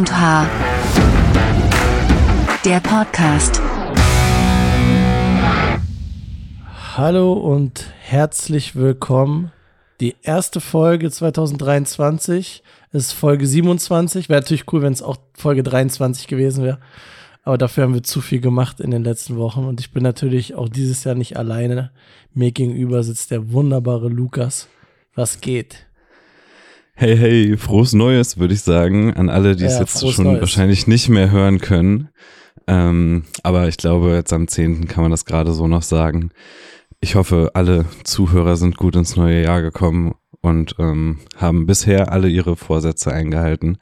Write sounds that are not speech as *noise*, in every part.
und H. Der Podcast. Hallo und herzlich willkommen. Die erste Folge 2023 ist Folge 27. Wäre natürlich cool, wenn es auch Folge 23 gewesen wäre. Aber dafür haben wir zu viel gemacht in den letzten Wochen. Und ich bin natürlich auch dieses Jahr nicht alleine. Mir gegenüber sitzt der wunderbare Lukas. Was geht? Hey, hey, frohes Neues, würde ich sagen, an alle, die es Ja, jetzt frohes schon Neues. wahrscheinlich nicht mehr hören können. Ähm, aber ich glaube, jetzt am 10. kann man das gerade so noch sagen. Ich hoffe, alle Zuhörer sind gut ins neue Jahr gekommen und ähm, haben bisher alle ihre Vorsätze eingehalten.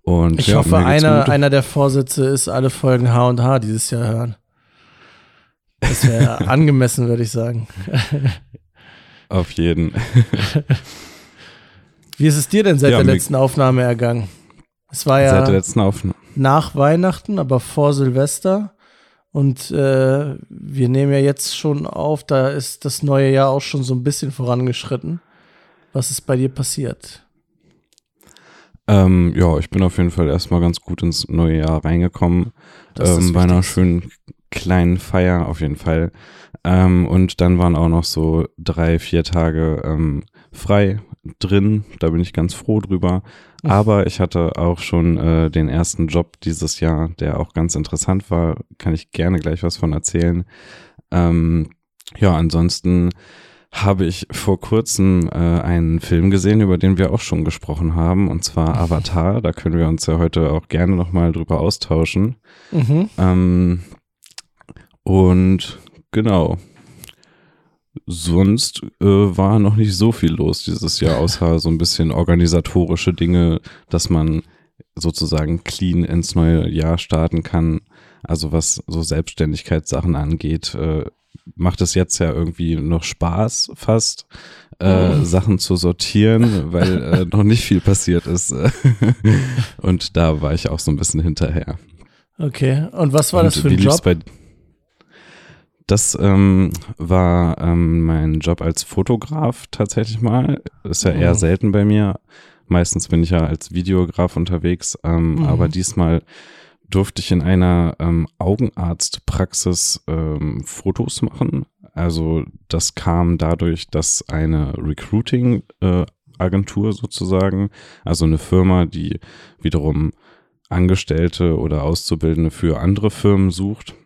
Und Ich ja, hoffe, einer, gut. einer der Vorsätze ist, alle Folgen H und H dieses Jahr hören. Das wäre *laughs* angemessen, würde ich sagen. Auf jeden. *laughs* Wie ist es dir denn seit Ja, der letzten Aufnahme ergangen? Es war ja Seit der letzten Aufnahme. nach Weihnachten, aber vor Silvester. Und äh, wir nehmen ja jetzt schon auf, da ist das neue Jahr auch schon so ein bisschen vorangeschritten. Was ist bei dir passiert? Ähm, ja, ich bin auf jeden Fall erstmal ganz gut ins neue Jahr reingekommen. Ähm, bei einer schönen kleinen Feier auf jeden Fall. Ähm, und dann waren auch noch so drei, vier Tage ähm, frei drin. Da bin ich ganz froh drüber. Aber ich hatte auch schon äh, den ersten Job dieses Jahr, der auch ganz interessant war. Kann ich gerne gleich was von erzählen. Ähm, ja, ansonsten habe ich vor kurzem äh, einen Film gesehen, über den wir auch schon gesprochen haben, und zwar Avatar. Da können wir uns ja heute auch gerne nochmal drüber austauschen. Mhm. Ähm, und genau. Sonst äh, war noch nicht so viel los dieses Jahr, außer so ein bisschen organisatorische Dinge, dass man sozusagen clean ins neue Jahr starten kann. Also was so Selbstständigkeitssachen angeht, äh, macht es jetzt ja irgendwie noch Spaß fast, äh, Mhm. Sachen zu sortieren, weil äh, *laughs* noch nicht viel passiert ist. *laughs* Und da war ich auch so ein bisschen hinterher. Okay. Und was war Und das für ein Job? Das ähm, war ähm, mein Job als Fotograf tatsächlich mal. Ist ja eher Mhm. selten bei mir. Meistens bin ich ja als Videograf unterwegs, ähm, Mhm. aber diesmal durfte ich in einer ähm, Augenarztpraxis ähm, Fotos machen. Also das kam dadurch, dass eine Recruiting-Agentur sozusagen, also eine Firma, die wiederum Angestellte oder Auszubildende für andere Firmen sucht,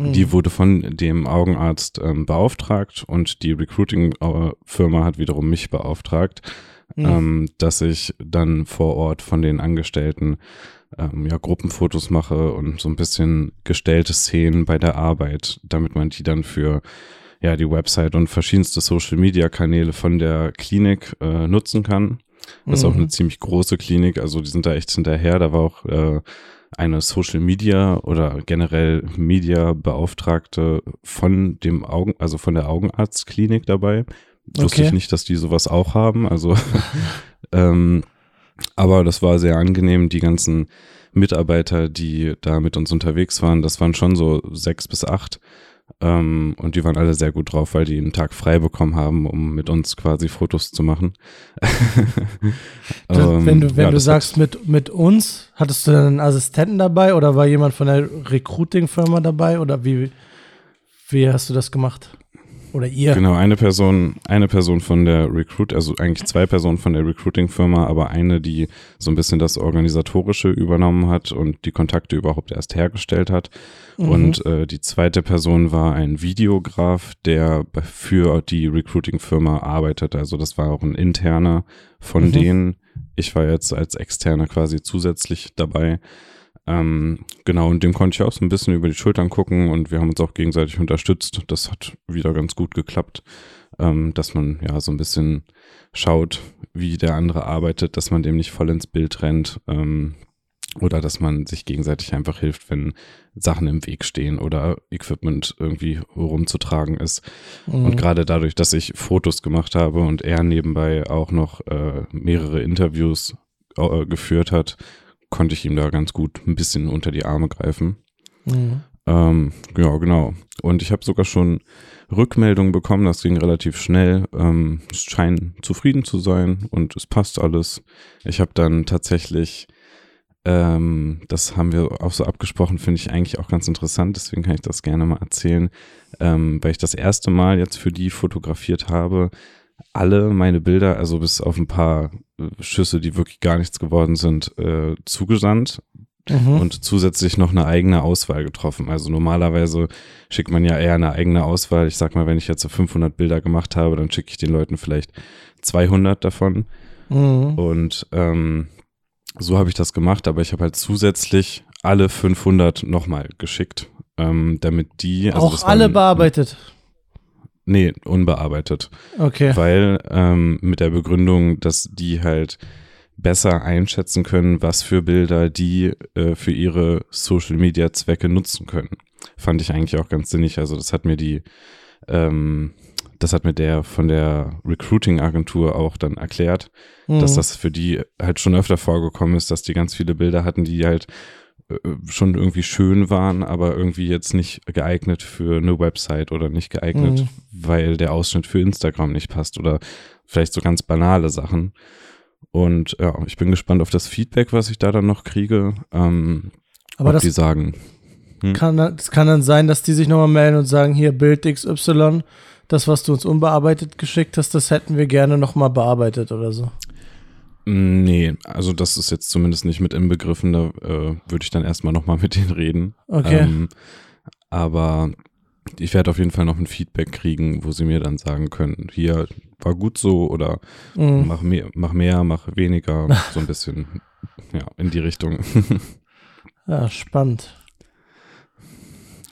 Mhm. die wurde von dem Augenarzt ähm, beauftragt und die Recruiting-Firma hat wiederum mich beauftragt, Mhm. ähm, dass ich dann vor Ort von den Angestellten ähm, ja, Gruppenfotos mache und so ein bisschen gestellte Szenen bei der Arbeit, damit man die dann für ja, die Website und verschiedenste Social-Media-Kanäle von der Klinik äh, nutzen kann. Das ist auch Mhm. eine ziemlich große Klinik, also die sind da echt hinterher. Da war auch äh, eine Social Media oder generell Media Beauftragte von dem Augen, also von der Augenarztklinik dabei. Wusste Okay. ich nicht, dass die sowas auch haben. Also, *laughs* ähm, aber das war sehr angenehm. Die ganzen Mitarbeiter, die da mit uns unterwegs waren, das waren schon so sechs bis acht. Ähm, und die waren alle sehr gut drauf, weil die einen Tag frei bekommen haben, um mit uns quasi Fotos zu machen. Das- *laughs* Ähm, wenn du, wenn ja, du sagst mit, mit uns, hattest du dann einen Assistenten dabei oder war jemand von der Recruiting-Firma dabei oder wie, wie hast du das gemacht? Oder ihr? Genau, eine Person, eine Person von der Recruit, also eigentlich zwei Personen von der Recruiting-Firma, aber eine, die so ein bisschen das Organisatorische übernommen hat und die Kontakte überhaupt erst hergestellt hat. Mhm. Und äh, die zweite Person war ein Videograf, der für die Recruiting-Firma arbeitet. Also das war auch ein interner von Mhm. denen. Ich war jetzt als externer quasi zusätzlich dabei. Ähm, genau, und dem konnte ich auch so ein bisschen über die Schultern gucken und wir haben uns auch gegenseitig unterstützt. Das hat wieder ganz gut geklappt, ähm, dass man ja so ein bisschen schaut, wie der andere arbeitet, dass man dem nicht voll ins Bild rennt ähm, oder dass man sich gegenseitig einfach hilft, wenn Sachen im Weg stehen oder Equipment irgendwie rumzutragen ist. Mhm. Und gerade dadurch, dass ich Fotos gemacht habe und er nebenbei auch noch äh, mehrere Interviews äh, geführt hat, konnte ich ihm da ganz gut ein bisschen unter die Arme greifen. Mhm. Ähm, ja, genau. Und ich habe sogar schon Rückmeldungen bekommen, das ging relativ schnell. Ähm, es scheinen zufrieden zu sein und es passt alles. Ich habe dann tatsächlich Ähm, das haben wir auch so abgesprochen, finde ich eigentlich auch ganz interessant, deswegen kann ich das gerne mal erzählen, ähm, weil ich das erste Mal jetzt für die fotografiert habe, alle meine Bilder, also bis auf ein paar Schüsse, die wirklich gar nichts geworden sind, äh, zugesandt Mhm. und zusätzlich noch eine eigene Auswahl getroffen. Also normalerweise schickt man ja eher eine eigene Auswahl. Ich sag mal, wenn ich jetzt so 500 Bilder gemacht habe, dann schicke ich den Leuten vielleicht 200 davon. Mhm. Und ähm, so habe ich das gemacht, aber ich habe halt zusätzlich alle 500 nochmal geschickt, ähm, damit die also auch alle bearbeitet. Nee, unbearbeitet. Okay. Weil ähm, mit der Begründung, dass die halt besser einschätzen können, was für Bilder die äh, für ihre Social Media Zwecke nutzen können. Fand ich eigentlich auch ganz sinnig. Also das hat mir die, ähm, das hat mir der von der Recruiting Agentur auch dann erklärt, Mhm. dass das für die halt schon öfter vorgekommen ist, dass die ganz viele Bilder hatten, die halt schon irgendwie schön waren, aber irgendwie jetzt nicht geeignet für eine Website oder nicht geeignet, Mhm. weil der Ausschnitt für Instagram nicht passt oder vielleicht so ganz banale Sachen. Und ja, ich bin gespannt auf das Feedback, was ich da dann noch kriege. Ähm, Aber das die sagen, kann, dann- das kann dann sein, dass die sich nochmal melden und sagen, hier Bild XY, das, was du uns unbearbeitet geschickt hast, das hätten wir gerne nochmal bearbeitet oder so. "Mm, nee, also das ist jetzt zumindest nicht mit inbegriffen, da äh, würde ich dann erstmal nochmal mit denen reden. Okay. Ähm, aber ich werde auf jeden Fall noch ein Feedback kriegen, wo sie mir dann sagen können, hier war gut so oder Mhm. mach mehr, mach mehr, mach weniger, *laughs* so ein bisschen ja, in die Richtung. Ja, spannend.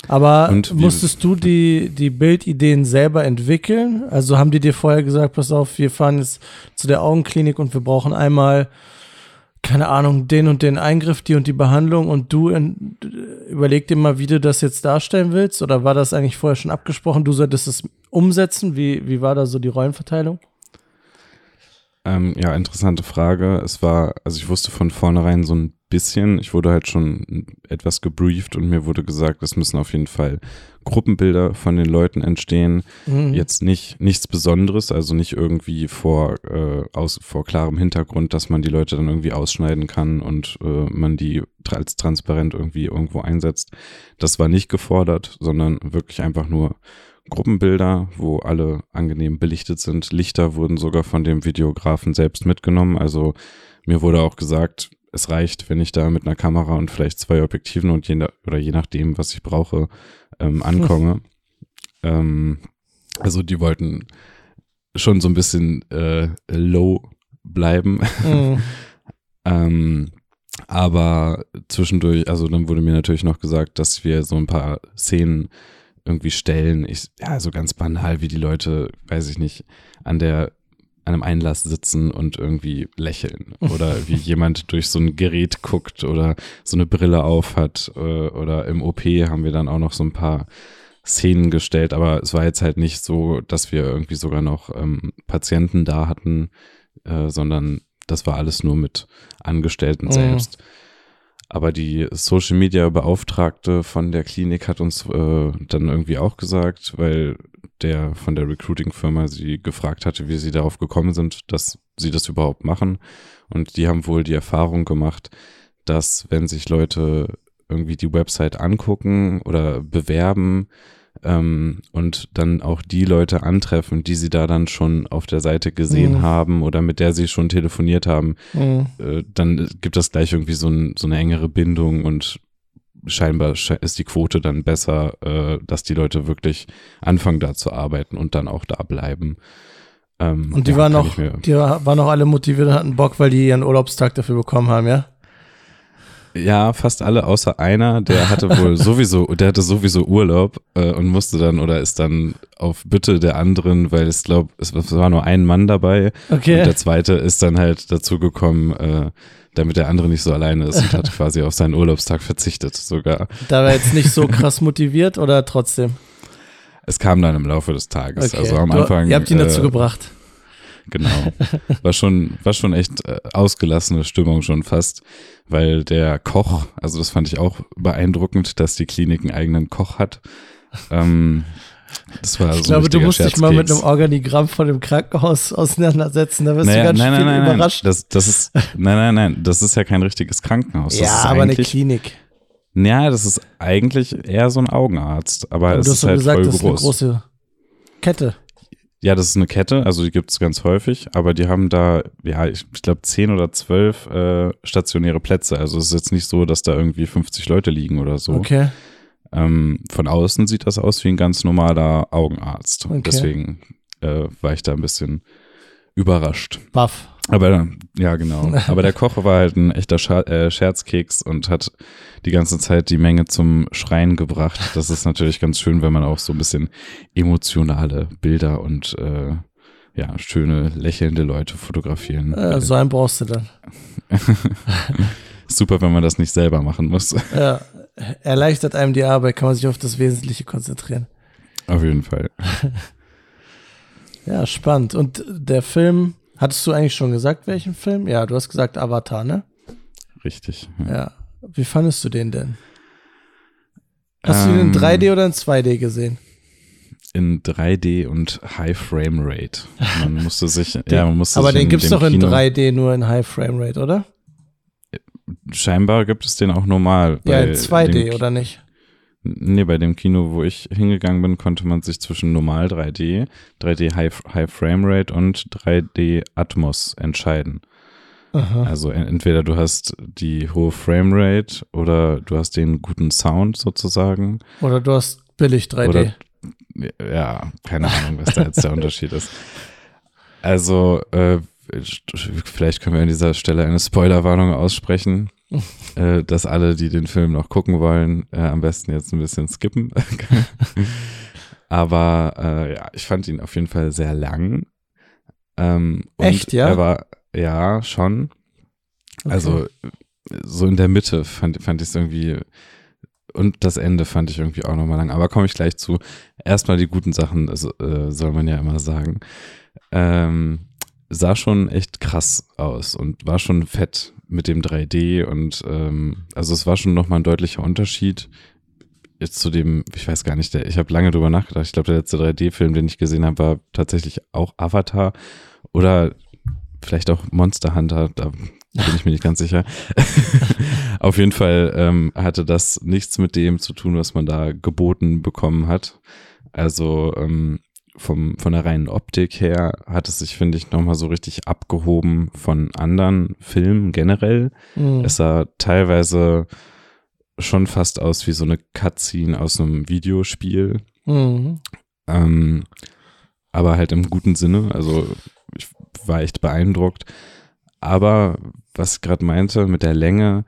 Aber Und musstest du die, die Bildideen selber entwickeln? Also haben die dir vorher gesagt, pass auf, wir fahren jetzt zu der Augenklinik und wir brauchen einmal, keine Ahnung, den und den Eingriff, die und die Behandlung und du in, überleg dir mal, wie du das jetzt darstellen willst? Oder war das eigentlich vorher schon abgesprochen? Du solltest es umsetzen? Wie, wie war da so die Rollenverteilung? Ähm, ja, interessante Frage. Es war, also ich wusste von vornherein so ein bisschen, ich wurde halt schon etwas gebrieft und mir wurde gesagt, es müssen auf jeden Fall Gruppenbilder von den Leuten entstehen. Mhm. Jetzt nicht nichts Besonderes, also nicht irgendwie vor, äh, aus, vor klarem Hintergrund, dass man die Leute dann irgendwie ausschneiden kann und äh, man die als transparent irgendwie irgendwo einsetzt. Das war nicht gefordert, sondern wirklich einfach nur Gruppenbilder, wo alle angenehm belichtet sind. Lichter wurden sogar von dem Videografen selbst mitgenommen. Also mir wurde auch gesagt, es reicht, wenn ich da mit einer Kamera und vielleicht zwei Objektiven und je, oder je nachdem, was ich brauche, ähm, *laughs* ankomme. ähm, also die wollten schon so ein bisschen äh, low bleiben. *laughs* Mhm. Ähm, aber zwischendurch, also dann wurde mir natürlich noch gesagt, dass wir so ein paar Szenen irgendwie stellen. Ich, ja, so ganz banal, wie die Leute, weiß ich nicht, an der einem Einlass sitzen und irgendwie lächeln oder wie *laughs* jemand durch so ein Gerät guckt oder so eine Brille auf hat äh, oder im OP haben wir dann auch noch so ein paar Szenen gestellt, aber es war jetzt halt nicht so, dass wir irgendwie sogar noch ähm, Patienten da hatten, äh, sondern das war alles nur mit Angestellten Mhm. selbst. Aber die Social Media Beauftragte von der Klinik hat uns äh, dann irgendwie auch gesagt, weil der von der Recruiting-Firma sie gefragt hatte, wie sie darauf gekommen sind, dass sie das überhaupt machen. Und die haben wohl die Erfahrung gemacht, dass wenn sich Leute irgendwie die Website angucken oder bewerben ähm, und dann auch die Leute antreffen, die sie da dann schon auf der Seite gesehen Mhm. haben oder mit der sie schon telefoniert haben, Mhm. äh, dann gibt das gleich irgendwie so, ein, so eine engere Bindung und scheinbar sche- ist die Quote dann besser, äh, dass die Leute wirklich anfangen da zu arbeiten und dann auch da bleiben. Ähm, Und die ja, waren noch, die waren noch alle motiviert und hatten Bock, weil die ihren Urlaubstag dafür bekommen haben, ja? Ja, fast alle außer einer, der hatte *laughs* wohl sowieso, der hatte sowieso Urlaub äh, und musste dann oder ist dann auf Bitte der anderen, weil es glaube, es, war nur ein Mann dabei Okay. und der zweite ist dann halt dazu gekommen, äh, damit der andere nicht so alleine ist und hat *laughs* quasi auf seinen Urlaubstag verzichtet sogar. Da war jetzt nicht so *laughs* krass motiviert oder trotzdem? Es kam dann im Laufe des Tages. Okay. Also am Du- Anfang. Ihr habt ihn dazu äh, gebracht. Genau. *laughs* War schon, war schon echt äh, ausgelassene Stimmung schon fast, weil der Koch, also das fand ich auch beeindruckend, dass die Klinik einen eigenen Koch hat. Ähm, Das war Ich so ein glaube, du musst dich mal mit einem Organigramm von dem Krankenhaus auseinandersetzen. Da wirst Naja, du ganz nein, nein, nein, nein. überrascht. Das, das ist, nein, nein, nein. Das ist ja kein richtiges Krankenhaus. Das ja, aber eine Klinik. Ja, das ist eigentlich eher so ein Augenarzt. Aber, Aber es du hast ist halt gesagt, voll das ist eine groß. große Kette. Ja, das ist eine Kette, also die gibt es ganz häufig, aber die haben da, ja, ich, ich glaube, zehn oder zwölf äh, stationäre Plätze. Also es ist jetzt nicht so, dass da irgendwie 50 Leute liegen oder so. Okay. Ähm, von außen sieht das aus wie ein ganz normaler Augenarzt. Okay. Deswegen äh, war ich da ein bisschen überrascht. Baff. Aber ja, genau. *laughs* Aber der Koch war halt ein echter Scha äh, Scherzkeks und hat die ganze Zeit die Menge zum Schreien gebracht. Das ist natürlich ganz schön, wenn man auch so ein bisschen emotionale Bilder und äh, ja, schöne, lächelnde Leute fotografieren. Äh, so einen brauchst du dann. *laughs* Super, wenn man das nicht selber machen muss. Ja. Erleichtert einem die Arbeit, kann man sich auf das Wesentliche konzentrieren. Auf jeden Fall. *laughs* Ja, spannend. Und der Film, hattest du eigentlich schon gesagt, welchen Film? Ja, du hast gesagt Avatar, ne? Richtig. Ja. Wie fandest du den denn? Hast du den Ähm, in 3D oder in 2D gesehen? In 3D und High Frame Rate. Man *laughs* musste sich, ja, man musste Aber sich den gibt's dem doch in Kino, 3D nur in High Frame Rate, oder? Scheinbar gibt es den auch normal. Ja, in 2D, dem- oder nicht? Nee, bei dem Kino, wo ich hingegangen bin, konnte man sich zwischen normal 3D, 3D High, High Frame Rate und 3D Atmos entscheiden. Aha. Also en- entweder du hast die hohe Frame Rate oder du hast den guten Sound sozusagen. Oder du hast billig 3D. Oder ja, keine Ahnung, was da jetzt der *laughs* Unterschied ist. Also, äh, vielleicht können wir an dieser Stelle eine Spoilerwarnung aussprechen, äh, dass alle, die den Film noch gucken wollen, äh, am besten jetzt ein bisschen skippen. *laughs* Aber äh, ja, ich fand ihn auf jeden Fall sehr lang. Ähm, und Echt, ja? Er war, ja, schon. Okay. Also so in der Mitte fand, fand ich es irgendwie und das Ende fand ich irgendwie auch nochmal lang. Aber komme ich gleich zu. Erstmal die guten Sachen, also, äh, soll man ja immer sagen. Ähm, sah schon echt krass aus und war schon fett mit dem 3D und ähm, also es war schon nochmal ein deutlicher Unterschied. Jetzt zu dem, ich weiß gar nicht, der, ich habe lange drüber nachgedacht. Ich glaube, der letzte 3D-Film, den ich gesehen habe, war tatsächlich auch Avatar oder vielleicht auch Monster Hunter. Da bin ich mir nicht ganz sicher. *laughs* Auf jeden Fall ähm, hatte das nichts mit dem zu tun, was man da geboten bekommen hat. Also ähm, vom, von der reinen Optik her hat es sich, finde ich, nochmal so richtig abgehoben von anderen Filmen generell. Mhm. Es sah teilweise schon fast aus wie so eine Cutscene aus einem Videospiel. Mhm. Ähm, aber halt im guten Sinne. Also ich war echt beeindruckt. Aber was ich gerade meinte mit der Länge,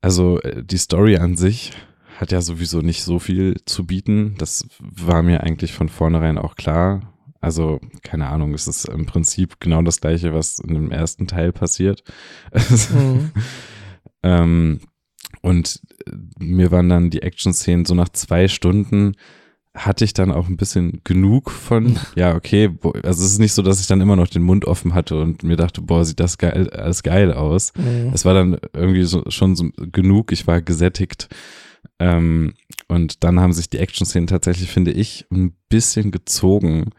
also äh, die Story an sich hat ja sowieso nicht so viel zu bieten. Das war mir eigentlich von vornherein auch klar. Also, keine Ahnung, es ist im Prinzip genau das gleiche, was in dem ersten Teil passiert. Mhm. *laughs* Ähm, und äh, mir waren dann die Action-Szenen so nach zwei Stunden hatte ich dann auch ein bisschen genug von, *laughs* ja, okay, also es ist nicht so, dass ich dann immer noch den Mund offen hatte und mir dachte, boah, sieht das geil, alles geil aus. Mhm. Es war dann irgendwie so, schon so genug, ich war gesättigt. Ähm, und dann haben sich die Action-Szenen tatsächlich, finde ich, ein bisschen gezogen,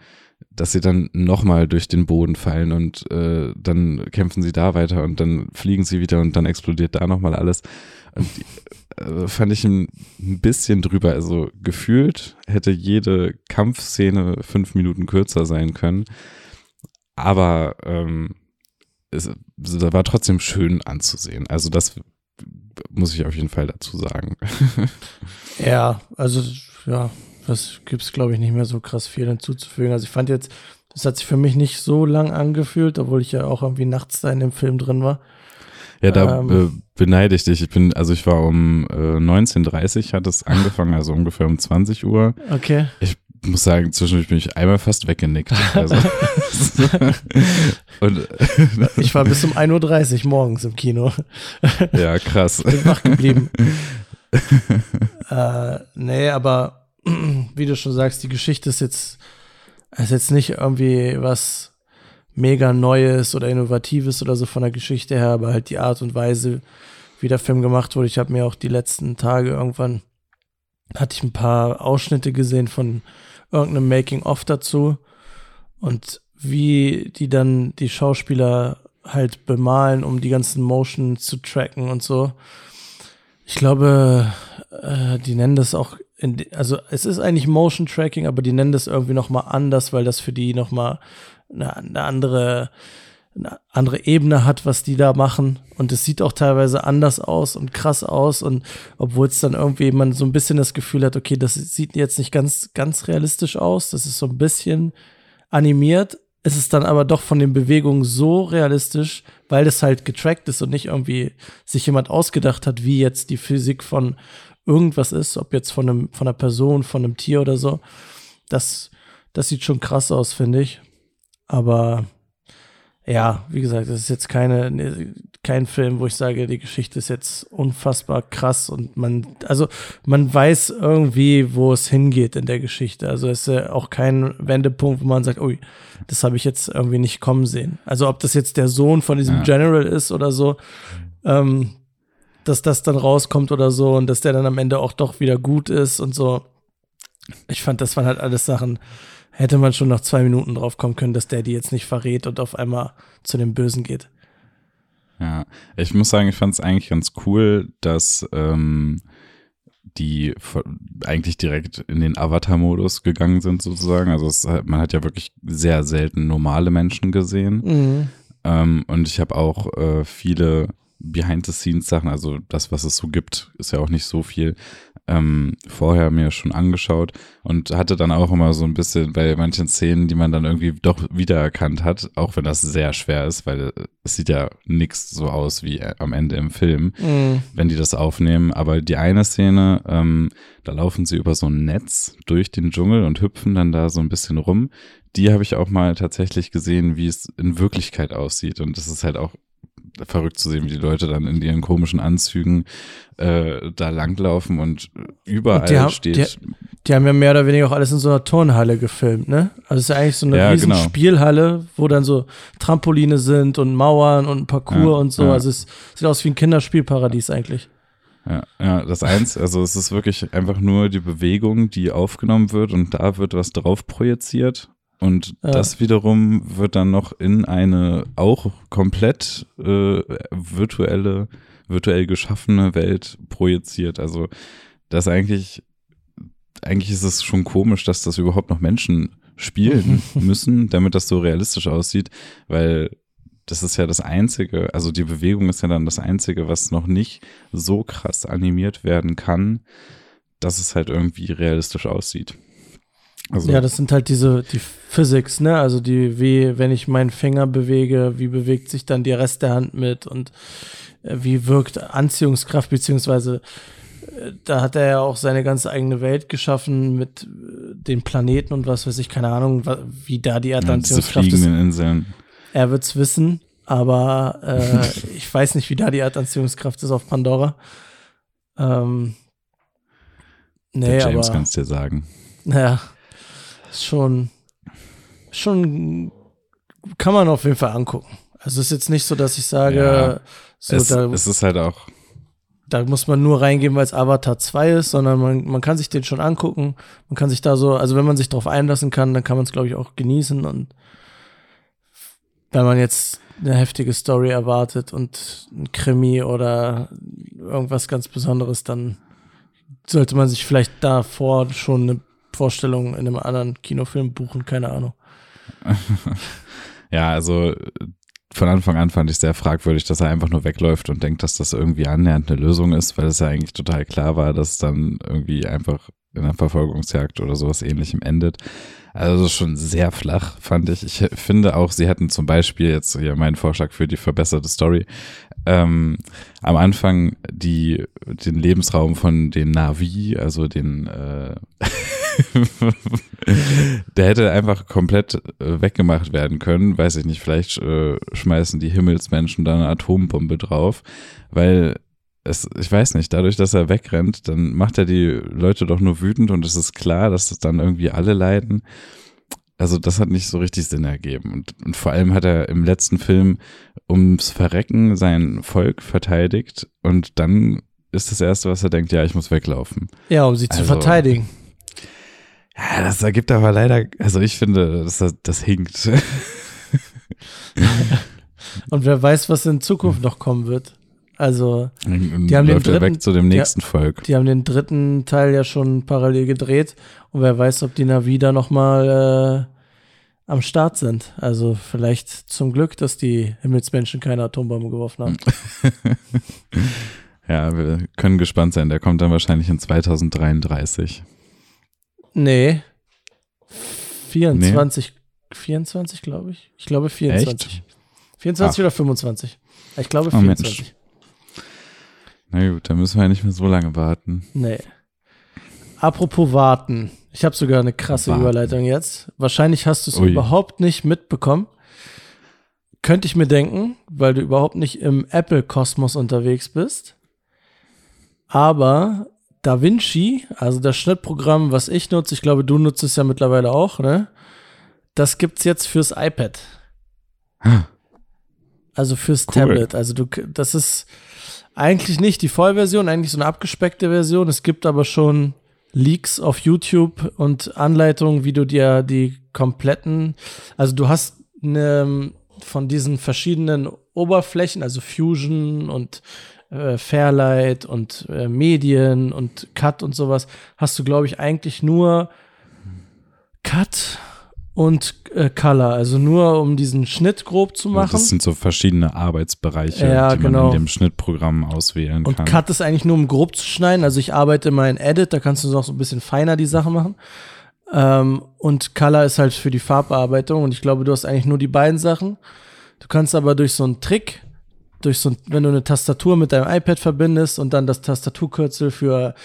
dass sie dann nochmal durch den Boden fallen und äh, dann kämpfen sie da weiter und dann fliegen sie wieder und dann explodiert da nochmal alles. Und die, äh, fand ich ein, ein bisschen drüber. Also gefühlt hätte jede Kampfszene fünf Minuten kürzer sein können. Aber ähm, es es war trotzdem schön anzusehen. Also das muss ich auf jeden Fall dazu sagen. *laughs* Ja, also ja, das gibt's glaube ich nicht mehr so krass viel hinzuzufügen. Also ich fand jetzt, das hat sich für mich nicht so lang angefühlt, obwohl ich ja auch irgendwie nachts da in dem Film drin war. Ja, da Ähm. äh, beneide ich dich. Ich bin, also ich war um äh, 19.30 hat es angefangen, also ungefähr um 20 Uhr. Okay. Ich muss sagen, zwischendurch bin ich einmal fast weggenickt. Also, *laughs* und *laughs* Ich war bis um 1.30 Uhr morgens im Kino. *laughs* ja, krass. Bin wach geblieben. äh, nee, aber *clears throat* wie du schon sagst, die Geschichte ist jetzt, ist jetzt nicht irgendwie was mega Neues oder Innovatives oder so von der Geschichte her, aber halt die Art und Weise, wie der Film gemacht wurde. Ich habe mir auch die letzten Tage irgendwann, hatte ich ein paar Ausschnitte gesehen von irgendeinem Making-of dazu und wie die dann die Schauspieler halt bemalen, um die ganzen Motion zu tracken und so. Ich glaube, äh, die nennen das auch, in, also es ist eigentlich Motion Tracking, aber die nennen das irgendwie noch mal anders, weil das für die noch mal eine, eine andere eine andere Ebene hat, was die da machen. Und es sieht auch teilweise anders aus und krass aus. Und obwohl es dann irgendwie man so ein bisschen das Gefühl hat, okay, das sieht jetzt nicht ganz, ganz realistisch aus. Das ist so ein bisschen animiert. Es ist dann aber doch von den Bewegungen so realistisch, weil das halt getrackt ist und nicht irgendwie sich jemand ausgedacht hat, wie jetzt die Physik von irgendwas ist, ob jetzt von einem, von einer Person, von einem Tier oder so. Das, das sieht schon krass aus, finde ich. Aber ja, wie gesagt, das ist jetzt keine, ne, kein Film, wo ich sage, die Geschichte ist jetzt unfassbar krass und man, also man weiß irgendwie, wo es hingeht in der Geschichte. Also es ist ja auch kein Wendepunkt, wo man sagt, ui, das habe ich jetzt irgendwie nicht kommen sehen. Also ob das jetzt der Sohn von diesem ja. General ist oder so, ähm, dass das dann rauskommt oder so und dass der dann am Ende auch doch wieder gut ist und so. Ich fand, das waren halt alles Sachen, hätte man schon nach zwei Minuten drauf kommen können, dass der die jetzt nicht verrät und auf einmal zu dem Bösen geht. Ja, ich muss sagen, ich fand es eigentlich ganz cool, dass ähm, die eigentlich direkt in den Avatar-Modus gegangen sind, sozusagen. Also es, man hat ja wirklich sehr selten normale Menschen gesehen. Mhm. Ähm, und ich habe auch äh, viele Behind-the-Scenes-Sachen, also das, was es so gibt, ist ja auch nicht so viel, ähm, vorher mir schon angeschaut und hatte dann auch immer so ein bisschen bei manchen Szenen, die man dann irgendwie doch wiedererkannt hat, auch wenn das sehr schwer ist, weil es sieht ja nix so aus wie am Ende im Film, mhm. wenn die das aufnehmen. Aber die eine Szene, ähm, da laufen sie über so ein Netz durch den Dschungel und hüpfen dann da so ein bisschen rum. Die habe ich auch mal tatsächlich gesehen, wie es in Wirklichkeit aussieht. Und das ist halt auch verrückt zu sehen, wie die Leute dann in ihren komischen Anzügen äh, da langlaufen und überall und haben, steht. Die, die, haben ja mehr oder weniger auch alles in so einer Turnhalle gefilmt, ne? Also es ist ja eigentlich so eine ja, riesen genau. Spielhalle, wo dann so Trampoline sind und Mauern und Parcours ja, und so. Ja. Also es sieht aus wie ein Kinderspielparadies eigentlich. Ja, ja, das eins, also es ist wirklich einfach nur die Bewegung, die aufgenommen wird und da wird was drauf projiziert und ja. das wiederum wird dann noch in eine auch komplett äh, virtuelle, virtuell geschaffene Welt projiziert. Also das eigentlich, eigentlich ist es schon komisch, dass das überhaupt noch Menschen spielen *laughs* müssen, damit das so realistisch aussieht, weil das ist ja das Einzige, also die Bewegung ist ja dann das Einzige, was noch nicht so krass animiert werden kann, dass es halt irgendwie realistisch aussieht. Also ja, das sind halt diese, die Physics, ne? Also die, wie, wenn ich meinen Finger bewege, wie bewegt sich dann der Rest der Hand mit und äh, wie wirkt Anziehungskraft, beziehungsweise äh, da hat er ja auch seine ganz eigene Welt geschaffen mit äh, den Planeten und was weiß ich, keine Ahnung, wie da die Erdanziehungskraft ja, ist. Inseln. Er wird's wissen, aber äh, *laughs* ich weiß nicht, wie da die Erdanziehungskraft ist auf Pandora. Ähm, nee, Der James aber, kannst dir sagen. Naja, ist schon, schon, kann man auf jeden Fall angucken. Also ist jetzt nicht so, dass ich sage, ja, so, es, da, es ist halt auch. Da muss man nur reingehen, weil es Avatar 2 ist, sondern man, man kann sich den schon angucken. Man kann sich da so, also wenn man sich darauf einlassen kann, dann kann man es, glaube ich, auch genießen. Und wenn man jetzt eine heftige Story erwartet und ein Krimi oder irgendwas ganz Besonderes, dann sollte man sich vielleicht davor schon eine Vorstellung in einem anderen Kinofilm buchen, keine Ahnung. *laughs* ja, also von Anfang an fand ich sehr fragwürdig, dass er einfach nur wegläuft und denkt, dass das irgendwie annähernd eine Lösung ist, weil es ja eigentlich total klar war, dass es dann irgendwie einfach in einer Verfolgungsjagd oder sowas ähnlichem endet. Also schon sehr flach, fand ich. Ich finde auch, sie hätten zum Beispiel jetzt hier meinen Vorschlag für die verbesserte Story, ähm, am Anfang die, den Lebensraum von den Navi, also den, äh, *laughs* *laughs* der hätte einfach komplett äh, weggemacht werden können. Weiß ich nicht, vielleicht äh, schmeißen die Himmelsmenschen da eine Atombombe drauf, weil es, ich weiß nicht, dadurch, dass er wegrennt, dann macht er die Leute doch nur wütend und es ist klar, dass das dann irgendwie alle leiden also das hat nicht so richtig Sinn ergeben. Und, und vor allem hat er im letzten Film ums Verrecken sein Volk verteidigt und dann ist das Erste, was er denkt, ja, ich muss weglaufen. Ja, um sie also, zu verteidigen. Ja, das ergibt aber leider, also ich finde, das, das hinkt. *laughs* Und wer weiß, was in Zukunft noch kommen wird. Also, die haben den dritten, weg zu dem nächsten die, Volk. Die haben den dritten Teil ja schon parallel gedreht. Und wer weiß, ob die Navi noch mal äh, am Start sind. Also vielleicht zum Glück, dass die Himmelsmenschen keine Atombombe geworfen haben. *laughs* ja, wir können gespannt sein. Der kommt dann wahrscheinlich in 2033. Nee. 24, nee. 24 glaube ich. Ich glaube 24. Echt? 24 Ach. oder 25? Ich glaube 24. Oh, Na gut, dann müssen wir ja nicht mehr so lange warten. Nee. Apropos warten. Ich habe sogar eine krasse warten. Überleitung jetzt. Wahrscheinlich hast du es überhaupt nicht mitbekommen. Könnte ich mir denken, weil du überhaupt nicht im Apple-Kosmos unterwegs bist. Aber Da Vinci, also das Schnittprogramm, was ich nutze, ich glaube, du nutzt es ja mittlerweile auch, ne? Das gibt's jetzt fürs iPad. Hm. Also fürs cool. Tablet. Also du, das ist eigentlich nicht die Vollversion, eigentlich so eine abgespeckte Version. Es gibt aber schon Leaks auf YouTube und Anleitungen, wie du dir die kompletten, also du hast eine, von diesen verschiedenen Oberflächen, also Fusion und äh, Fairlight und äh, Medien und Cut und sowas, hast du, glaube ich, eigentlich nur Cut und äh, Color, also nur um diesen Schnitt grob zu machen. Das sind so verschiedene Arbeitsbereiche, ja, die genau. man in dem Schnittprogramm auswählen und kann. Und Cut ist eigentlich nur um grob zu schneiden. Also ich arbeite mal in Edit, da kannst du noch so ein bisschen feiner die Sachen machen. Ähm, und Color ist halt für die Farbbearbeitung und ich glaube, du hast eigentlich nur die beiden Sachen. Du kannst aber durch so einen Trick, durch so ein, wenn du eine Tastatur mit deinem iPad verbindest und dann das Tastaturkürzel für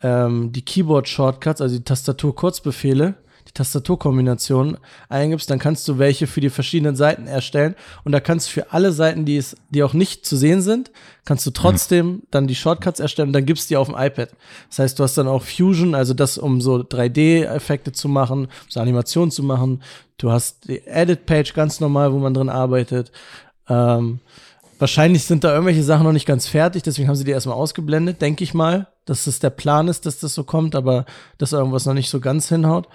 ähm, die Keyboard-Shortcuts, also die Tastatur-Kurzbefehle, die Tastaturkombination eingibst, dann kannst du welche für die verschiedenen Seiten erstellen. Und da kannst du für alle Seiten, die es, die auch nicht zu sehen sind, kannst du trotzdem mhm. dann die Shortcuts erstellen und dann gibst du die auf dem iPad. Das heißt, du hast dann auch Fusion, also das, um so 3D-Effekte zu machen, so Animationen zu machen. Du hast die Edit-Page ganz normal, wo man drin arbeitet. Ähm, wahrscheinlich sind da irgendwelche Sachen noch nicht ganz fertig, deswegen haben sie die erstmal ausgeblendet, denke ich mal, dass es der Plan ist, dass das so kommt, aber dass irgendwas noch nicht so ganz hinhaut.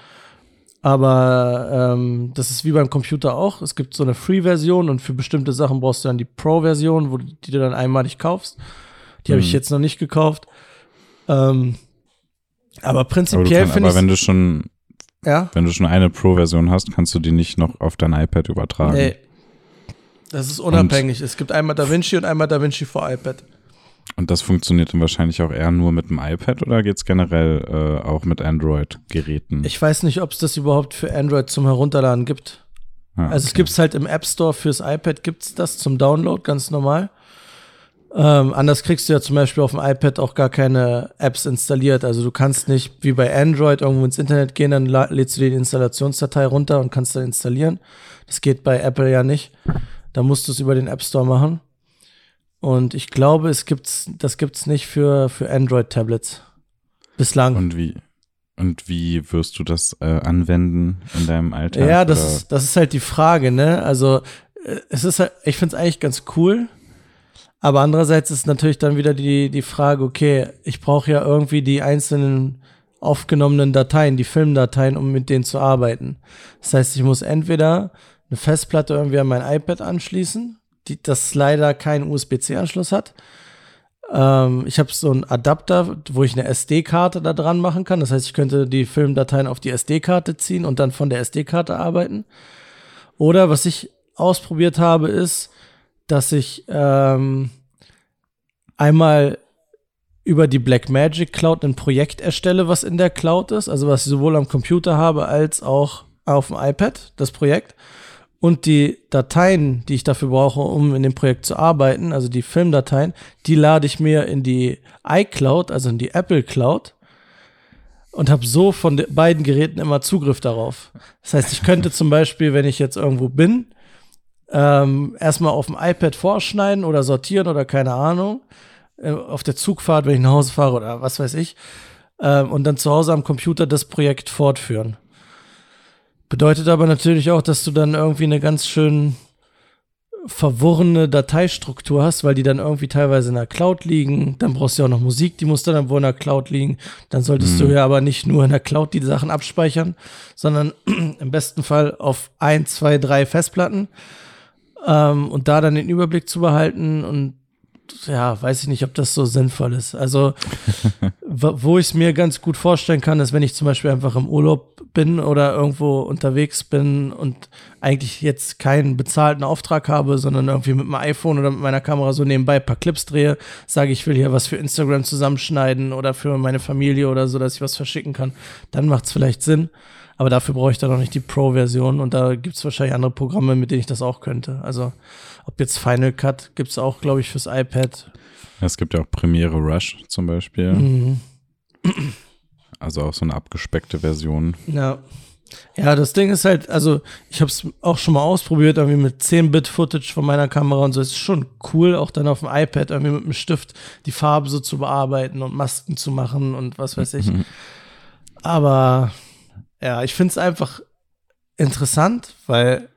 Aber ähm, das ist wie beim Computer auch. Es gibt so eine Free-Version und für bestimmte Sachen brauchst du dann die Pro-Version, wo die du dann einmalig kaufst. Die mhm. habe ich jetzt noch nicht gekauft. Ähm, aber prinzipiell finde ich. Aber wenn du schon, ja? wenn du schon eine Pro-Version hast, kannst du die nicht noch auf dein iPad übertragen. Nee. Das ist unabhängig. Und es gibt einmal DaVinci und einmal DaVinci für iPad. Und das funktioniert dann wahrscheinlich auch eher nur mit dem iPad oder geht es generell äh, auch mit Android-Geräten? Ich weiß nicht, ob es das überhaupt für Android zum Herunterladen gibt. Ah, okay. Also es gibt es halt im App Store fürs iPad, gibt es das zum Download, ganz normal. Ähm, anders kriegst du ja zum Beispiel auf dem iPad auch gar keine Apps installiert. Also du kannst nicht wie bei Android irgendwo ins Internet gehen, dann lädst du die Installationsdatei runter und kannst dann installieren. Das geht bei Apple ja nicht. Da musst du es über den App Store machen. Und ich glaube, es gibt's, das gibt's nicht für, für Android-Tablets. Bislang. Und wie, und wie wirst du das äh, anwenden in deinem Alltag? Ja, das, das ist halt die Frage, ne? Also, äh, es ist halt, ich finde es eigentlich ganz cool. Aber andererseits ist natürlich dann wieder die, die Frage, okay, ich brauche ja irgendwie die einzelnen aufgenommenen Dateien, die Filmdateien, um mit denen zu arbeiten. Das heißt, ich muss entweder eine Festplatte irgendwie an mein iPad anschließen die, das leider keinen USB-C-Anschluss hat. Ähm, ich habe so einen Adapter, wo ich eine SD-Karte da dran machen kann. Das heißt, ich könnte die Filmdateien auf die SD-Karte ziehen und dann von der SD-Karte arbeiten. Oder was ich ausprobiert habe, ist, dass ich ähm, einmal über die Blackmagic Cloud ein Projekt erstelle, was in der Cloud ist, also was ich sowohl am Computer habe als auch auf dem iPad, das Projekt und die Dateien, die ich dafür brauche, um in dem Projekt zu arbeiten, also die Filmdateien, die lade ich mir in die iCloud, also in die Apple Cloud und habe so von beiden Geräten immer Zugriff darauf. Das heißt, ich könnte zum Beispiel, wenn ich jetzt irgendwo bin, ähm, erstmal auf dem iPad vorschneiden oder sortieren oder keine Ahnung, äh, auf der Zugfahrt, wenn ich nach Hause fahre oder was weiß ich, ähm, und dann zu Hause am Computer das Projekt fortführen. Bedeutet aber natürlich auch, dass du dann irgendwie eine ganz schön verworrene Dateistruktur hast, weil die dann irgendwie teilweise in der Cloud liegen. Dann brauchst du ja auch noch Musik, die muss dann wohl in der Cloud liegen. Dann solltest mhm. du ja aber nicht nur in der Cloud die Sachen abspeichern, sondern *clears throat* im besten Fall auf ein, zwei, drei Festplatten ähm, und da dann den Überblick zu behalten und ja, weiß ich nicht, ob das so sinnvoll ist. Also, *laughs* wo ich es mir ganz gut vorstellen kann, ist, wenn ich zum Beispiel einfach im Urlaub bin oder irgendwo unterwegs bin und eigentlich jetzt keinen bezahlten Auftrag habe, sondern irgendwie mit meinem iPhone oder mit meiner Kamera so nebenbei ein paar Clips drehe, sage ich will hier was für Instagram zusammenschneiden oder für meine Familie oder so, dass ich was verschicken kann, dann macht es vielleicht Sinn. Aber dafür brauche ich dann noch nicht die Pro-Version und da gibt es wahrscheinlich andere Programme, mit denen ich das auch könnte. Also ob jetzt Final Cut gibt es auch, glaube ich, fürs iPad. Es gibt ja auch Premiere Rush zum Beispiel. Mhm. *clears throat* Also auch so eine abgespeckte Version. Ja. Ja, das Ding ist halt, also ich habe es auch schon mal ausprobiert, irgendwie mit 10-Bit-Footage von meiner Kamera und so. Es ist schon cool, auch dann auf dem iPad irgendwie mit einem Stift die Farbe so zu bearbeiten und Masken zu machen und was weiß ich. Aber ja, ich finde es einfach interessant, weil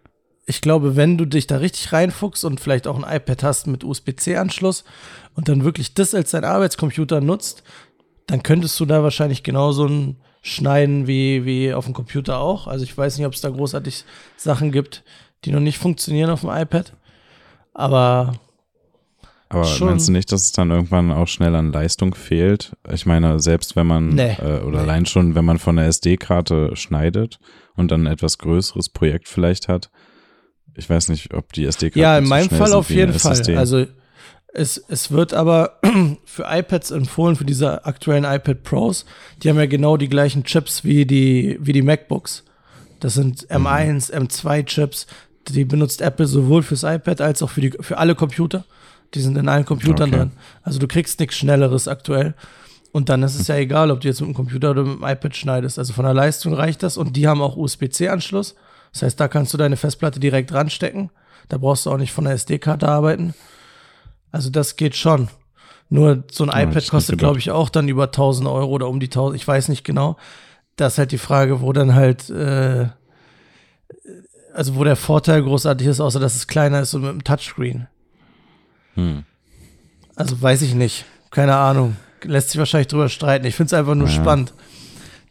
ich glaube, wenn du dich da richtig reinfuchst und vielleicht auch ein iPad hast mit USB-C-Anschluss und dann wirklich das als dein Arbeitscomputer nutzt, dann könntest du da wahrscheinlich genauso ein schneiden wie, wie auf dem Computer auch. Also ich weiß nicht, ob es da großartig Sachen gibt, die noch nicht funktionieren auf dem iPad. Aber. Aber schon. meinst du nicht, dass es dann irgendwann auch schnell an Leistung fehlt? Ich meine, selbst wenn man, nee, äh, oder nee. allein schon, wenn man von der SD-Karte schneidet und dann ein etwas größeres Projekt vielleicht hat, ich weiß nicht, ob die SD-Karte. Ja, in meinem Fall auf jeden Fall. Also es, es wird aber *clears throat* für iPads empfohlen, für diese aktuellen iPad Pros. Die haben ja genau die gleichen Chips wie die, wie die MacBooks. Das sind M1, mhm. M2 Chips. Die benutzt Apple sowohl fürs iPad als auch für, die, für alle Computer. Die sind in allen Computern okay. drin. Also du kriegst nichts Schnelleres aktuell. Und dann ist es ja egal, ob du jetzt mit dem Computer oder mit dem iPad schneidest. Also von der Leistung reicht das. Und die haben auch USB-C-Anschluss. Das heißt, da kannst du deine Festplatte direkt ranstecken. Da brauchst du auch nicht von der SD-Karte arbeiten. Also das geht schon. Nur so ein ja, iPad kostet, glaube ich, auch dann über 1000 Euro oder um die 1000, ich weiß nicht genau. Das ist halt die Frage, wo dann halt, äh, also wo der Vorteil großartig ist, außer dass es kleiner ist und mit einem Touchscreen. Hm. Also weiß ich nicht. Keine Ahnung. Lässt sich wahrscheinlich drüber streiten. Ich finde es einfach nur ja. spannend.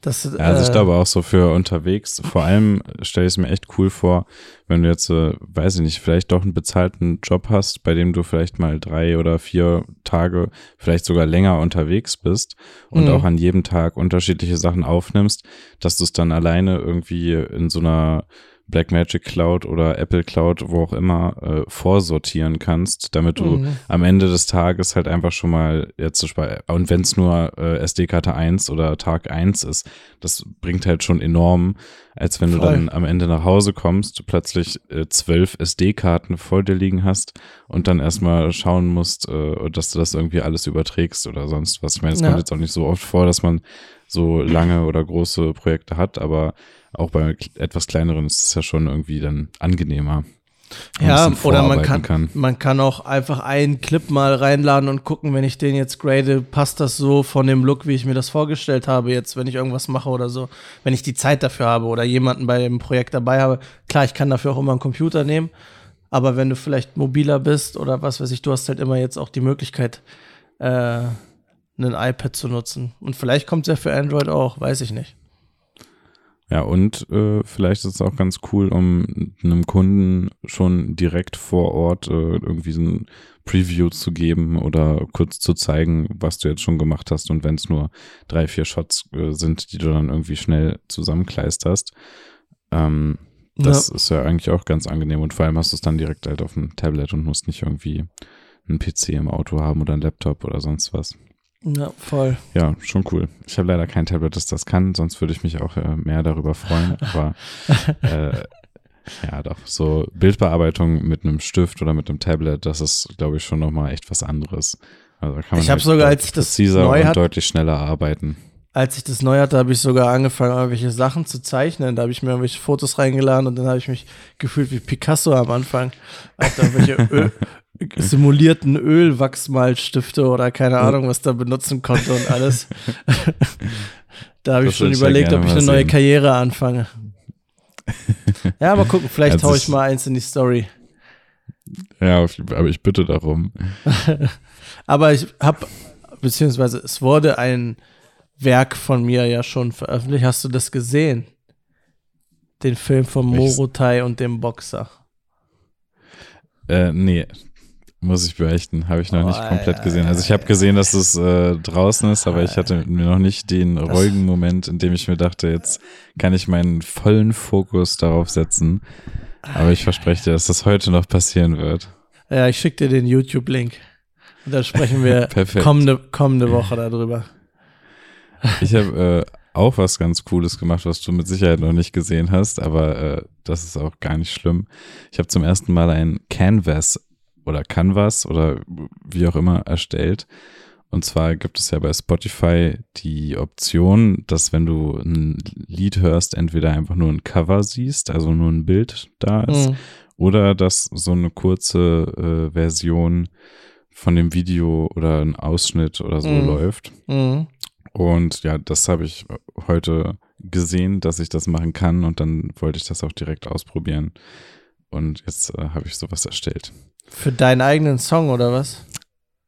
Das, ja, also ich äh, glaube auch so für unterwegs. Vor allem stelle ich es mir echt cool vor, wenn du jetzt, äh, weiß ich nicht, vielleicht doch einen bezahlten Job hast, bei dem du vielleicht mal drei oder vier Tage, vielleicht sogar länger unterwegs bist und mhm. auch an jedem Tag unterschiedliche Sachen aufnimmst, dass du es dann alleine irgendwie in so einer Blackmagic Cloud oder Apple Cloud, wo auch immer, äh, vorsortieren kannst, damit du mhm. am Ende des Tages halt einfach schon mal jetzt und wenn es nur äh, SD-Karte 1 oder Tag 1 ist, das bringt halt schon enorm, als wenn Voll. du dann am Ende nach Hause kommst, plötzlich äh, zwölf SD-Karten vor dir liegen hast und dann erstmal schauen musst, äh, dass du das irgendwie alles überträgst oder sonst was. Ich meine, es ja. kommt jetzt auch nicht so oft vor, dass man so lange oder große Projekte hat, aber auch bei etwas kleineren ist es ja schon irgendwie dann angenehmer. Ja, oder man kann, kann, man kann auch einfach einen Clip mal reinladen und gucken, wenn ich den jetzt grade, passt das so von dem Look, wie ich mir das vorgestellt habe, jetzt, wenn ich irgendwas mache oder so, wenn ich die Zeit dafür habe oder jemanden bei dem Projekt dabei habe. Klar, ich kann dafür auch immer einen Computer nehmen, aber wenn du vielleicht mobiler bist oder was weiß ich, du hast halt immer jetzt auch die Möglichkeit, äh, ein iPad zu nutzen. Und vielleicht kommt es ja für Android auch, weiß ich nicht. Ja, und äh, vielleicht ist es auch ganz cool, um einem Kunden schon direkt vor Ort äh, irgendwie so ein Preview zu geben oder kurz zu zeigen, was du jetzt schon gemacht hast. Und wenn es nur drei, vier Shots äh, sind, die du dann irgendwie schnell zusammenkleisterst. Ähm, das ja. ist ja eigentlich auch ganz angenehm. Und vor allem hast du es dann direkt halt auf dem Tablet und musst nicht irgendwie einen PC im Auto haben oder einen Laptop oder sonst was. Ja, voll. Ja, schon cool. Ich habe leider kein Tablet, das das kann, sonst würde ich mich auch äh, mehr darüber freuen. Aber *laughs* äh, ja, doch, so Bildbearbeitung mit einem Stift oder mit einem Tablet, das ist, glaube ich, schon nochmal echt was anderes. Also kann man ich habe halt sogar, als ich das neu und deutlich schneller arbeiten. Als ich das neu hatte, habe ich sogar angefangen, irgendwelche Sachen zu zeichnen. Da habe ich mir irgendwelche Fotos reingeladen und dann habe ich mich gefühlt wie Picasso am Anfang. Hab irgendwelche Öl, *laughs* *laughs* simulierten Ölwachsmalstifte oder keine Ahnung, was da benutzen konnte und alles. *laughs* da habe ich schon überlegt, ob ich eine neue Karriere anfange. *laughs* ja, mal gucken, vielleicht haue ich mal eins in die Story. Ja, aber ich bitte darum. aber ich habe, beziehungsweise es wurde ein Werk von mir ja schon veröffentlicht. Hast du das gesehen? Den Film von Morotai und dem Boxer. Äh, nee, muss ich beichten. Habe ich noch oh, nicht komplett gesehen. Also ich habe gesehen, dass es äh, draußen ist, aber ich hatte mir noch nicht den ruhigen Moment, in dem ich mir dachte, jetzt kann ich meinen vollen Fokus darauf setzen. Aber ich verspreche dir, dass das heute noch passieren wird. Ja, ich schicke dir den YouTube-Link. Und dann sprechen wir *laughs* kommende, kommende Woche darüber. Ich habe äh, auch was ganz Cooles gemacht, was du mit Sicherheit noch nicht gesehen hast, aber äh, das ist auch gar nicht schlimm. Ich habe zum ersten Mal ein Canvas oder Canvas oder wie auch immer erstellt. Und zwar gibt es ja bei Spotify die Option, dass wenn du ein Lied hörst, entweder einfach nur ein Cover siehst, also nur ein Bild da ist, mhm. oder dass so eine kurze äh, Version von dem Video oder ein Ausschnitt oder so mhm. läuft. Mhm. Und ja, das habe ich heute gesehen, dass ich das machen kann und dann wollte ich das auch direkt ausprobieren. Und jetzt äh, habe ich sowas erstellt. Für deinen eigenen Song oder was?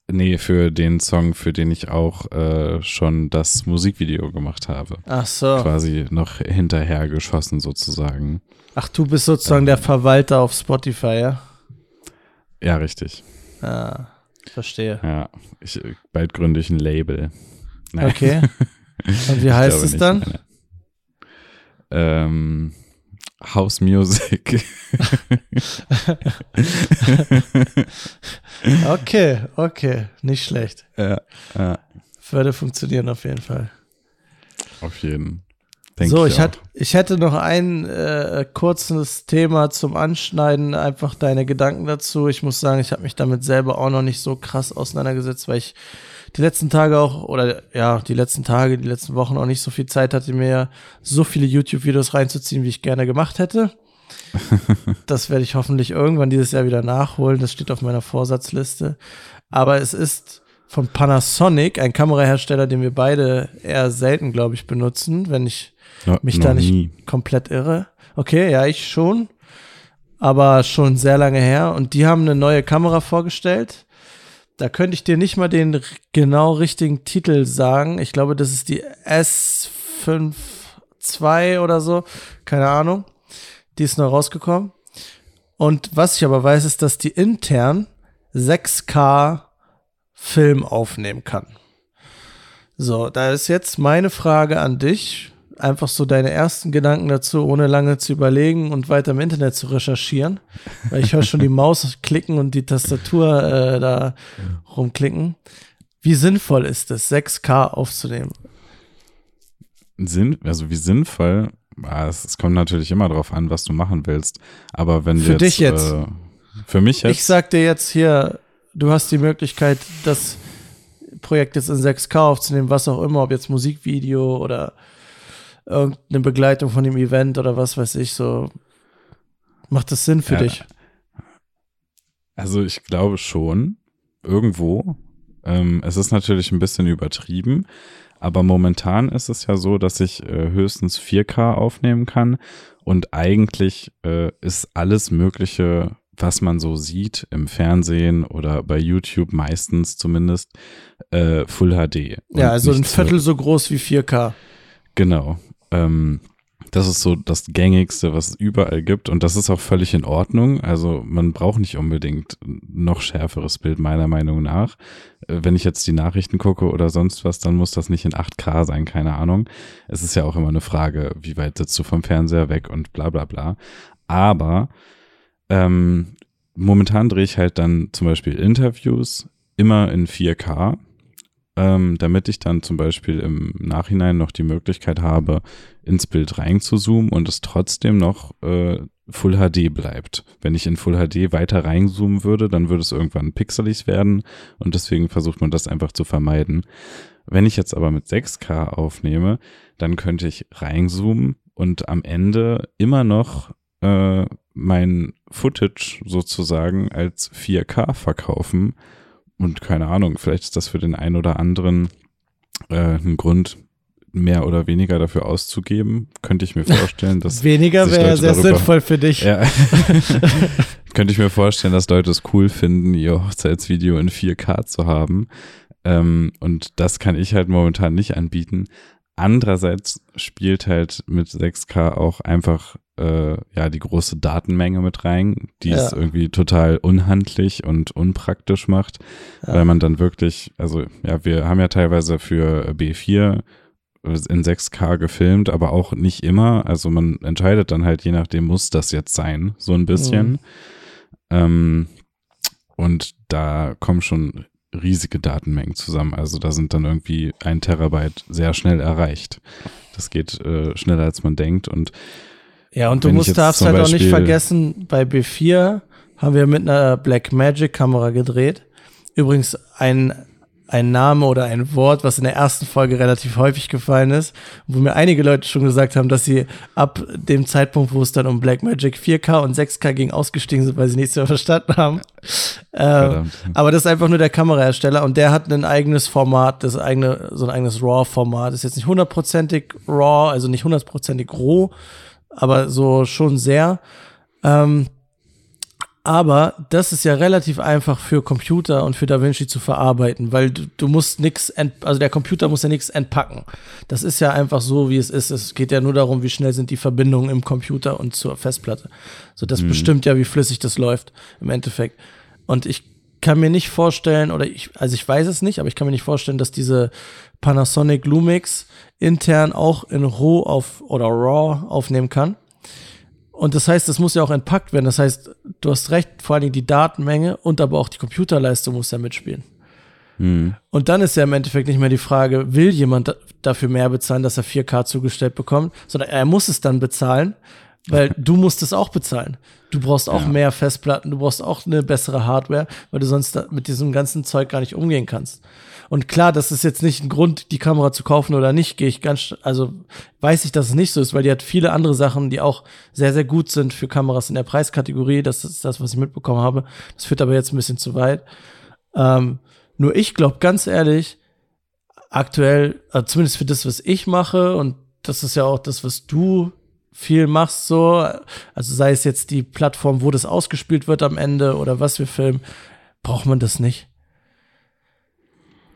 Nee, für den Song, für den ich auch äh, schon das Musikvideo gemacht habe. Ach so. Quasi noch hinterher geschossen sozusagen. Ach, du bist sozusagen ähm, der Verwalter auf Spotify, ja? Ja, richtig. Ah, verstehe. Ja, ich, bald gründe ich ein Label. Nein. Okay. *laughs* Und wie heißt es dann? Ähm, House Music. *laughs* okay, okay, nicht schlecht. Ja, ja. Würde funktionieren auf jeden Fall. Auf jeden. Denk so, ich, ich, hat, ich hätte noch ein äh, kurzes Thema zum Anschneiden, einfach deine Gedanken dazu. Ich muss sagen, ich habe mich damit selber auch noch nicht so krass auseinandergesetzt, weil ich die letzten Tage auch, oder ja, die letzten Tage, die letzten Wochen auch nicht so viel Zeit hatte, mir so viele YouTube-Videos reinzuziehen, wie ich gerne gemacht hätte. *laughs* das werde ich hoffentlich irgendwann dieses Jahr wieder nachholen. Das steht auf meiner Vorsatzliste. Aber es ist von Panasonic, ein Kamerahersteller, den wir beide eher selten, glaube ich, benutzen, wenn ich no, mich da nicht nie. komplett irre. Okay, ja, ich schon. Aber schon sehr lange her. Und die haben eine neue Kamera vorgestellt. Da könnte ich dir nicht mal den genau richtigen Titel sagen. Ich glaube, das ist die S5 II oder so. Keine Ahnung. Die ist noch rausgekommen. Und was ich aber weiß, ist, dass die intern 6K Film aufnehmen kann. So, da ist jetzt meine Frage an dich einfach so deine ersten Gedanken dazu, ohne lange zu überlegen und weiter im Internet zu recherchieren. Weil ich höre schon die Maus *laughs* klicken und die Tastatur äh, da rumklicken. Wie sinnvoll ist es, 6K aufzunehmen? Sinn, also wie sinnvoll, ah, es, es kommt natürlich immer darauf an, was du machen willst. Aber wenn für jetzt, dich jetzt, äh, für mich jetzt, ich sag dir jetzt hier, du hast die Möglichkeit, das Projekt jetzt in 6K aufzunehmen, was auch immer, ob jetzt Musikvideo oder irgendeine Begleitung von dem Event oder was weiß ich, so. Macht das Sinn für ja, dich? Also ich glaube schon, irgendwo. Ähm, es ist natürlich ein bisschen übertrieben, aber momentan ist es ja so, dass ich äh, höchstens 4K aufnehmen kann und eigentlich äh, ist alles Mögliche, was man so sieht im Fernsehen oder bei YouTube meistens zumindest, äh, Full HD. Ja, also ein Viertel so groß wie 4K. Genau. Ähm, das ist so das gängigste, was es überall gibt und das ist auch völlig in Ordnung. Also man braucht nicht unbedingt noch schärferes Bild meiner Meinung nach. Äh, wenn ich jetzt die Nachrichten gucke oder sonst was, dann muss das nicht in 8K sein, keine Ahnung. Es ist ja auch immer eine Frage, wie weit sitzt du vom Fernseher weg und bla bla bla. Aber ähm, momentan drehe ich halt dann zum Beispiel Interviews immer in 4K ähm, damit ich dann zum Beispiel im Nachhinein noch die Möglichkeit habe, ins Bild reinzuzoomen und es trotzdem noch äh, Full HD bleibt. Wenn ich in Full HD weiter reinzoomen würde, dann würde es irgendwann pixelig werden und deswegen versucht man das einfach zu vermeiden. Wenn ich jetzt aber mit 6K aufnehme, dann könnte ich reinzoomen und am Ende immer noch äh, mein Footage sozusagen als 4K verkaufen und keine Ahnung, vielleicht ist das für den einen oder anderen äh, ein Grund, mehr oder weniger dafür auszugeben. Könnte ich mir vorstellen, dass. weniger wäre sehr darüber, sinnvoll für dich. Ja, *laughs* könnte ich mir vorstellen, dass Leute es cool finden, ihr Hochzeitsvideo in 4K zu haben. Ähm, und das kann ich halt momentan nicht anbieten. Andererseits spielt halt mit 6K auch einfach äh, ja die große Datenmenge mit rein, die ja. es irgendwie total unhandlich und unpraktisch macht, ja. weil man dann wirklich, also ja, wir haben ja teilweise für B4 in 6K gefilmt, aber auch nicht immer. Also man entscheidet dann halt, je nachdem muss das jetzt sein, so ein bisschen. Mhm. Ähm, und da kommen schon riesige Datenmengen zusammen. Also da sind dann irgendwie ein Terabyte sehr schnell erreicht. Das geht äh, schneller als man denkt. Und ja, und du musst darfst halt auch nicht vergessen, bei B4 haben wir mit einer Blackmagic Kamera gedreht. Übrigens ein ein Name oder ein Wort, was in der ersten Folge relativ häufig gefallen ist, wo mir einige Leute schon gesagt haben, dass sie ab dem Zeitpunkt, wo es dann um Blackmagic 4K und 6K ging, ausgestiegen sind, weil sie nichts mehr verstanden haben. Äh, aber das ist einfach nur der Kamerahersteller und der hat ein eigenes Format, das eigene, so ein eigenes RAW-Format. Ist jetzt nicht hundertprozentig RAW, also nicht hundertprozentig roh, aber so schon sehr. Ähm, aber das ist ja relativ einfach für Computer und für DaVinci zu verarbeiten, weil du, du musst nichts, also der Computer muss ja nichts entpacken. Das ist ja einfach so, wie es ist. Es geht ja nur darum, wie schnell sind die Verbindungen im Computer und zur Festplatte. So, das mhm. bestimmt ja, wie flüssig das läuft im Endeffekt. Und ich kann mir nicht vorstellen, oder ich, also ich weiß es nicht, aber ich kann mir nicht vorstellen, dass diese Panasonic Lumix intern auch in RAW auf oder RAW aufnehmen kann. Und das heißt, es muss ja auch entpackt werden. Das heißt, du hast recht, vor allen Dingen die Datenmenge und aber auch die Computerleistung muss ja mitspielen. Mhm. Und dann ist ja im Endeffekt nicht mehr die Frage, will jemand dafür mehr bezahlen, dass er 4K zugestellt bekommt, sondern er muss es dann bezahlen, weil du musst es auch bezahlen. Du brauchst auch ja. mehr Festplatten, du brauchst auch eine bessere Hardware, weil du sonst mit diesem ganzen Zeug gar nicht umgehen kannst. Und klar, das ist jetzt nicht ein Grund, die Kamera zu kaufen oder nicht, gehe ich ganz, also weiß ich, dass es nicht so ist, weil die hat viele andere Sachen, die auch sehr, sehr gut sind für Kameras in der Preiskategorie. Das ist das, was ich mitbekommen habe. Das führt aber jetzt ein bisschen zu weit. Ähm, nur ich glaube ganz ehrlich, aktuell, also zumindest für das, was ich mache, und das ist ja auch das, was du viel machst, so, also sei es jetzt die Plattform, wo das ausgespielt wird am Ende oder was wir filmen, braucht man das nicht.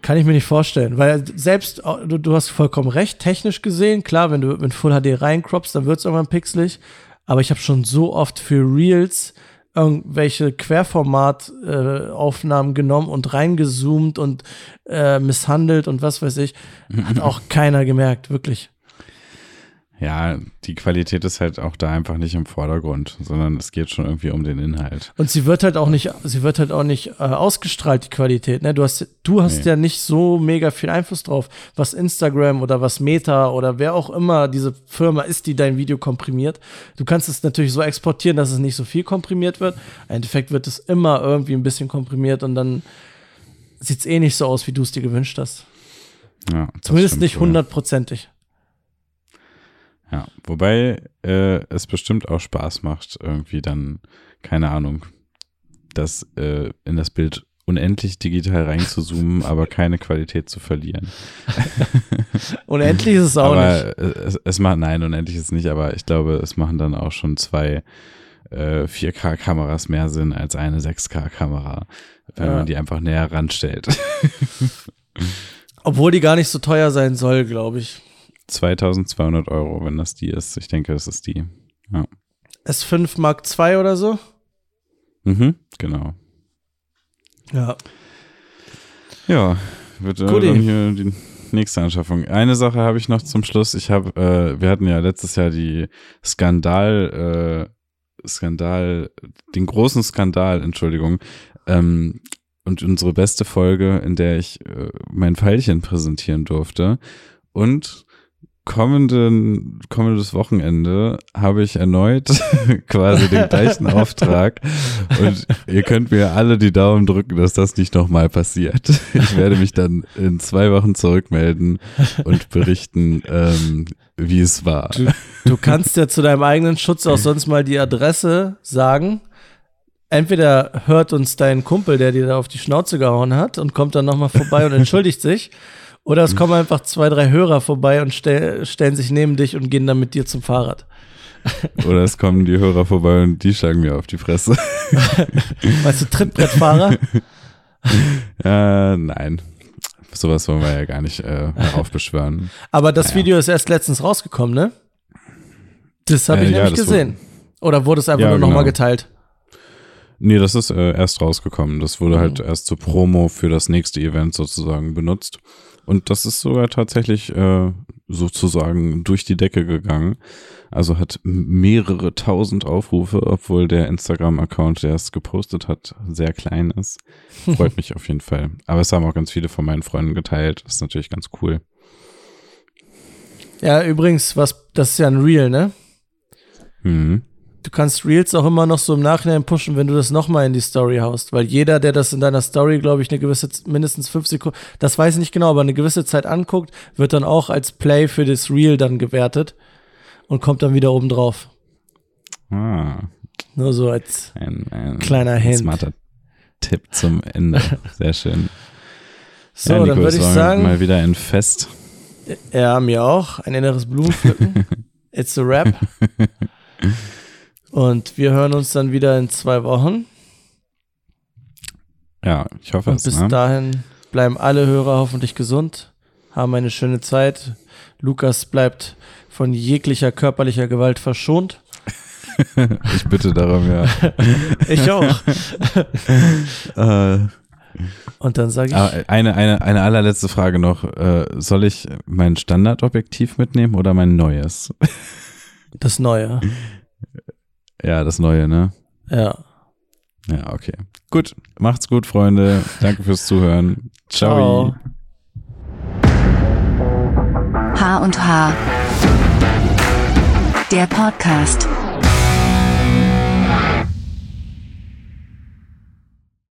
Kann ich mir nicht vorstellen, weil selbst, du, du hast vollkommen recht, technisch gesehen, klar, wenn du mit Full HD reinkroppst, dann wird es irgendwann pixelig, aber ich habe schon so oft für Reels irgendwelche Querformat-Aufnahmen äh, genommen und reingezoomt und äh, misshandelt und was weiß ich. Hat *laughs* auch keiner gemerkt, wirklich ja, die Qualität ist halt auch da einfach nicht im Vordergrund, sondern es geht schon irgendwie um den Inhalt. Und sie wird halt auch nicht, sie wird halt auch nicht äh, ausgestrahlt, die Qualität. Ne? Du hast, du hast nee. ja nicht so mega viel Einfluss drauf, was Instagram oder was Meta oder wer auch immer diese Firma ist, die dein Video komprimiert. Du kannst es natürlich so exportieren, dass es nicht so viel komprimiert wird. Im Endeffekt wird es immer irgendwie ein bisschen komprimiert und dann sieht es eh nicht so aus, wie du es dir gewünscht hast. Ja, Zumindest nicht hundertprozentig. Ja, wobei äh, es bestimmt auch Spaß macht, irgendwie dann, keine Ahnung, das äh, in das Bild unendlich digital reinzuzoomen, *laughs* aber keine Qualität zu verlieren. *laughs* unendlich ist es auch aber nicht. Es, es macht, nein, unendlich ist es nicht, aber ich glaube, es machen dann auch schon zwei äh, 4K-Kameras mehr Sinn als eine 6K-Kamera, wenn ja. man die einfach näher ranstellt. *laughs* Obwohl die gar nicht so teuer sein soll, glaube ich. 2200 Euro, wenn das die ist. Ich denke, das ist die. Ja. S5 Mark II oder so? Mhm, genau. Ja. Ja, wird äh, dann hier die nächste Anschaffung. Eine Sache habe ich noch zum Schluss. Ich habe, äh, wir hatten ja letztes Jahr die Skandal, äh, Skandal, den großen Skandal, Entschuldigung, ähm, und unsere beste Folge, in der ich äh, mein Pfeilchen präsentieren durfte. Und kommenden, kommendes Wochenende habe ich erneut *laughs* quasi den gleichen *laughs* Auftrag und ihr könnt mir alle die Daumen drücken, dass das nicht nochmal passiert. Ich werde mich dann in zwei Wochen zurückmelden und berichten, ähm, wie es war. Du, du kannst ja zu deinem eigenen Schutz auch sonst mal die Adresse sagen. Entweder hört uns dein Kumpel, der dir da auf die Schnauze gehauen hat und kommt dann nochmal vorbei und entschuldigt sich. Oder es kommen einfach zwei, drei Hörer vorbei und stell, stellen sich neben dich und gehen dann mit dir zum Fahrrad. Oder es kommen die Hörer vorbei und die schlagen mir auf die Fresse. *laughs* Weißt du, Trittbrettfahrer? *laughs* äh, nein. Sowas wollen wir ja gar nicht äh, heraufbeschwören. Aber das Naja. Video ist erst letztens rausgekommen, ne? Das habe Äh, ich ja, nämlich gesehen. Oder wurde es einfach Ja, nur nochmal genau. geteilt? Nee, das ist äh, erst rausgekommen. Das wurde halt Mhm. erst zur Promo für das nächste Event sozusagen benutzt. Und das ist sogar tatsächlich äh, sozusagen durch die Decke gegangen. Also hat mehrere tausend Aufrufe, obwohl der Instagram-Account, der es gepostet hat, sehr klein ist. *laughs* Freut mich auf jeden Fall. Aber es haben auch ganz viele von meinen Freunden geteilt. Das ist natürlich ganz cool. Ja, übrigens, was, das ist ja ein Reel, ne? Mhm. Du kannst Reels auch immer noch so im Nachhinein pushen, wenn du das nochmal in die Story haust. Weil jeder, der das in deiner Story, glaube ich, eine gewisse, mindestens fünf Sekunden, das weiß ich nicht genau, aber eine gewisse Zeit anguckt, wird dann auch als Play für das Reel dann gewertet und kommt dann wieder oben drauf. Ah, Nur so als, ein, ein Kleiner ein Hint. smarter Tipp zum Ende. *laughs* Sehr schön. so, ja, Nico, dann würde ich sagen, Mal wieder ein Fest. ja, mir auch, ein inneres Blumenpflücken. *laughs* It's a rap. *laughs* Und wir hören uns dann wieder in zwei Wochen. Ja, ich hoffe Und es. bis Ne? dahin bleiben alle Hörer hoffentlich gesund, haben eine schöne Zeit. Lukas bleibt von jeglicher körperlicher Gewalt verschont. *laughs* Ich bitte darum, ja. *laughs* Ich auch. *laughs* äh, Und dann sage ich, aber eine, eine, eine allerletzte Frage noch. Äh, soll ich mein Standardobjektiv mitnehmen oder mein neues? das Neue. Ja, das neue, ne? Ja. Ja, okay. Gut, macht's gut, Freunde. Danke fürs Zuhören. Ciao. H und H. Der Podcast.